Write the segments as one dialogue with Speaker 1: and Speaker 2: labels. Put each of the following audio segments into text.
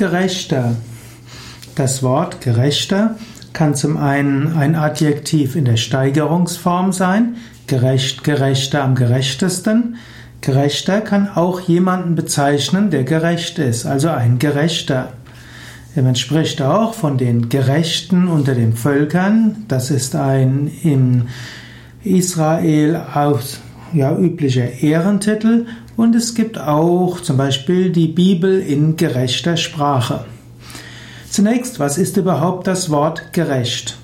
Speaker 1: Gerechter. Das Wort gerechter kann zum einen ein Adjektiv in der Steigerungsform sein, gerecht, gerechter am gerechtesten. Gerechter kann auch jemanden bezeichnen, der gerecht ist, also ein Gerechter. Man spricht auch von den Gerechten unter den Völkern. Das ist ein in Israel aus, ja, üblicher Ehrentitel. Und es gibt auch zum Beispiel die Bibel in gerechter Sprache. Zunächst, was ist überhaupt das Wort gerecht?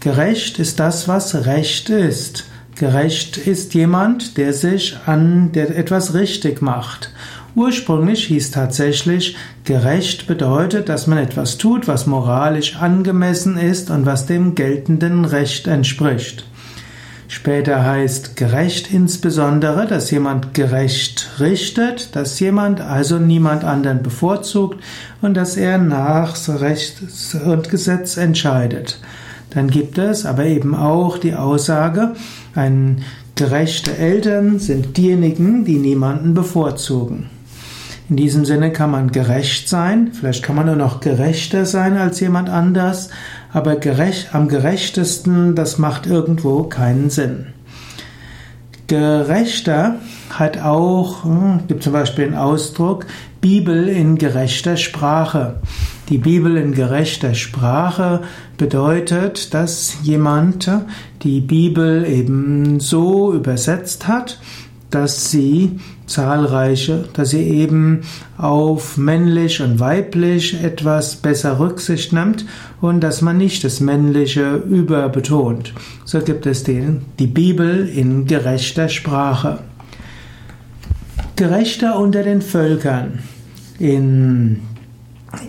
Speaker 1: Gerecht ist das, was Recht ist. Gerecht ist jemand, der sich an, der etwas richtig macht. Ursprünglich hieß tatsächlich, gerecht bedeutet, dass man etwas tut, was moralisch angemessen ist und was dem geltenden Recht entspricht. Später heißt gerecht insbesondere, dass jemand gerecht richtet, dass jemand also niemand anderen bevorzugt und dass er nach Recht und Gesetz entscheidet. Dann gibt es aber eben auch die Aussage, ein gerechte Eltern sind diejenigen, die niemanden bevorzugen. In diesem Sinne kann man gerecht sein, vielleicht kann man nur noch gerechter sein als jemand anders, aber gerecht, am gerechtesten, das macht irgendwo keinen Sinn. Gerechter hat auch, hm, gibt zum Beispiel den Ausdruck, Bibel in gerechter Sprache. Die Bibel in gerechter Sprache bedeutet, dass jemand die Bibel eben so übersetzt hat, dass sie zahlreiche, dass sie eben auf männlich und weiblich etwas besser Rücksicht nimmt und dass man nicht das Männliche überbetont. So gibt es den, die Bibel in gerechter Sprache. Gerechter unter den Völkern. In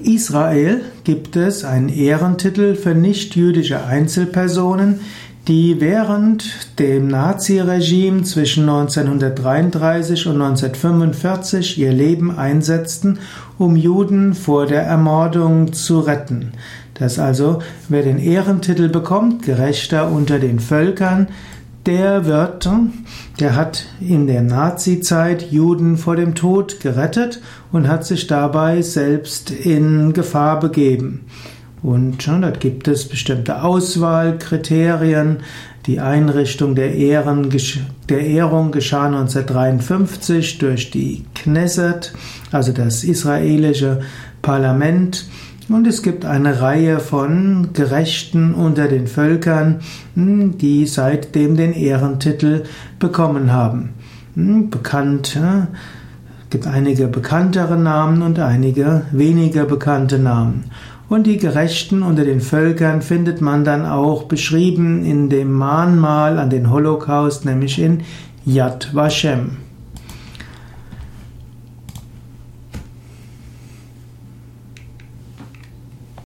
Speaker 1: Israel gibt es einen Ehrentitel für nichtjüdische Einzelpersonen, die während dem Naziregime zwischen 1933 und 1945 ihr Leben einsetzten, um Juden vor der Ermordung zu retten. Das also, wer den Ehrentitel bekommt, gerechter unter den Völkern, der wird, der hat in der Nazizeit Juden vor dem Tod gerettet und hat sich dabei selbst in Gefahr begeben. Und schon, dort gibt es bestimmte Auswahlkriterien. Die Einrichtung der, Ehren, der Ehrung geschah 1953 durch die Knesset, also das israelische Parlament. Und es gibt eine Reihe von Gerechten unter den Völkern, hm, die seitdem den Ehrentitel bekommen haben. Hm, bekannt, gibt einige bekanntere Namen und einige weniger bekannte Namen. Und die Gerechten unter den Völkern findet man dann auch beschrieben in dem Mahnmal an den Holocaust, nämlich in Yad Vashem.